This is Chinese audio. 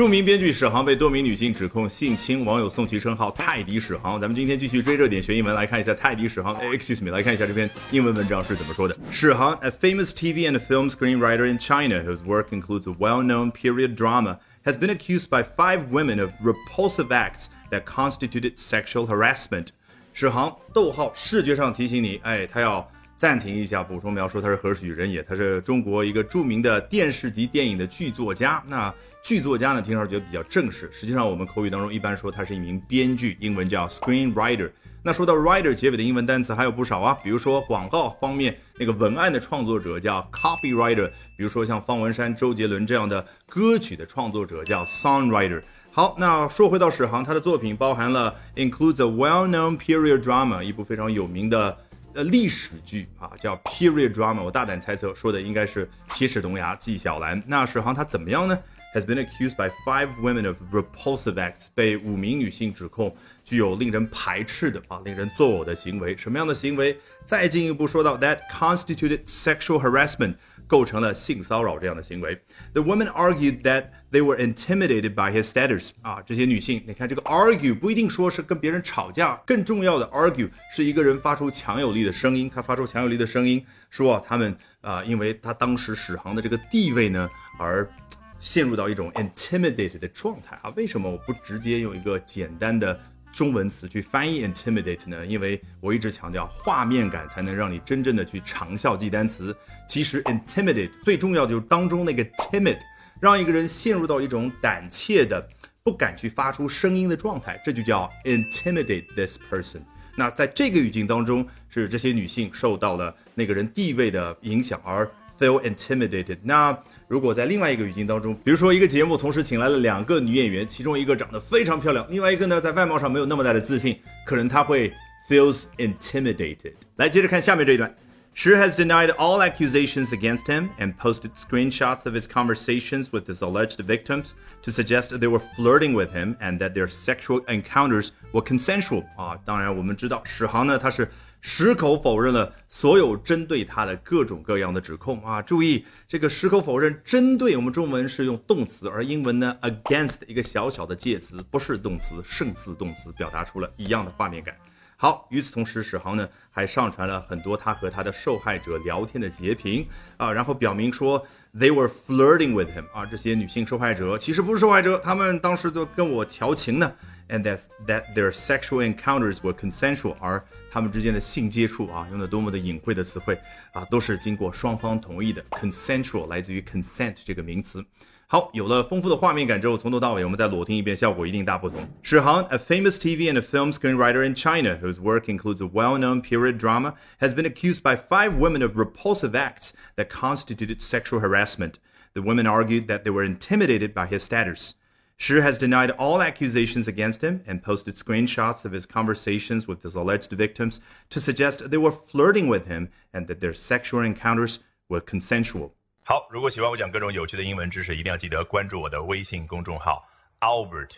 着名编剧史航被多名女性指控性侵，网友送其称号“泰迪史航”。咱们今天继续追热点学英文，来看一下泰迪史航。Excuse me，来看一下这篇英文文章是怎么说的。史航，a famous TV and film screenwriter in China whose work includes a well-known period drama, has been accused by five women of repulsive acts that constituted sexual harassment. 史航，逗号，视觉上提醒你，哎，他要。 暂停一下，补充描述，他是何许人也？他是中国一个著名的电视及电影的剧作家。那剧作家呢，听上去觉得比较正式，实际上我们口语当中一般说他是一名编剧，英文叫 screenwriter。那说到 writer 结尾的英文单词还有不少啊，比如说广告方面那个文案的创作者叫 copywriter，比如说像方文山、周杰伦这样的歌曲的创作者叫 songwriter。好，那说回到史航，他的作品包含了 includes a well-known period drama，一部非常有名的。呃，历史剧啊，叫 period drama。我大胆猜测，说的应该是铁齿铜牙纪晓岚。那史航他怎么样呢？Has been accused by five women of repulsive acts，被五名女性指控具有令人排斥的啊，令人作呕的行为。什么样的行为？再进一步说到，that constituted sexual harassment。构成了性骚扰这样的行为。The women argued that they were intimidated by his status。啊，这些女性，你看这个 argue 不一定说是跟别人吵架，更重要的 argue 是一个人发出强有力的声音。他发出强有力的声音，说他们啊，因为他当时史航的这个地位呢，而陷入到一种 intimidated 的状态啊。为什么我不直接用一个简单的？中文词去翻译 intimidate 呢？因为我一直强调画面感才能让你真正的去长效记单词。其实 intimidate 最重要的就是当中那个 timid，让一个人陷入到一种胆怯的、不敢去发出声音的状态，这就叫 intimidate this person。那在这个语境当中，是这些女性受到了那个人地位的影响而。Feel intimidated。那如果在另外一个语境当中，比如说一个节目同时请来了两个女演员，其中一个长得非常漂亮，另外一个呢在外貌上没有那么大的自信，可能她会 feels intimidated。来，接着看下面这一段。Shi has denied all accusations against him and posted screenshots of his conversations with his alleged victims to suggest they were flirting with him and that their sexual encounters were consensual. 啊，当然我们知道史航呢，他是矢口否认了所有针对他的各种各样的指控啊！注意，这个矢口否认，针对我们中文是用动词，而英文呢，against 一个小小的介词，不是动词，胜似动词，表达出了一样的画面感。 好，与此同时，史航呢还上传了很多他和他的受害者聊天的截屏啊，然后表明说 they were flirting with him 啊，这些女性受害者其实不是受害者，他们当时都跟我调情呢。and that that their sexual encounters were consensual，而他们之间的性接触啊，用的多么的隐晦的词汇啊，都是经过双方同意的。consensual 来自于 consent 这个名词。好，有了丰富的画面感之后，从头到尾我们再裸听一遍，效果一定大不同。史航，a famous TV and film screenwriter in China whose work includes a well-known period drama, has been accused by five women of repulsive acts that constituted sexual harassment. The women argued that they were intimidated by his status. Shi has denied all accusations against him and posted screenshots of his conversations with his alleged victims to suggest they were flirting with him and that their sexual encounters were consensual. 好，如果喜欢我讲各种有趣的英文知识，一定要记得关注我的微信公众号 Albert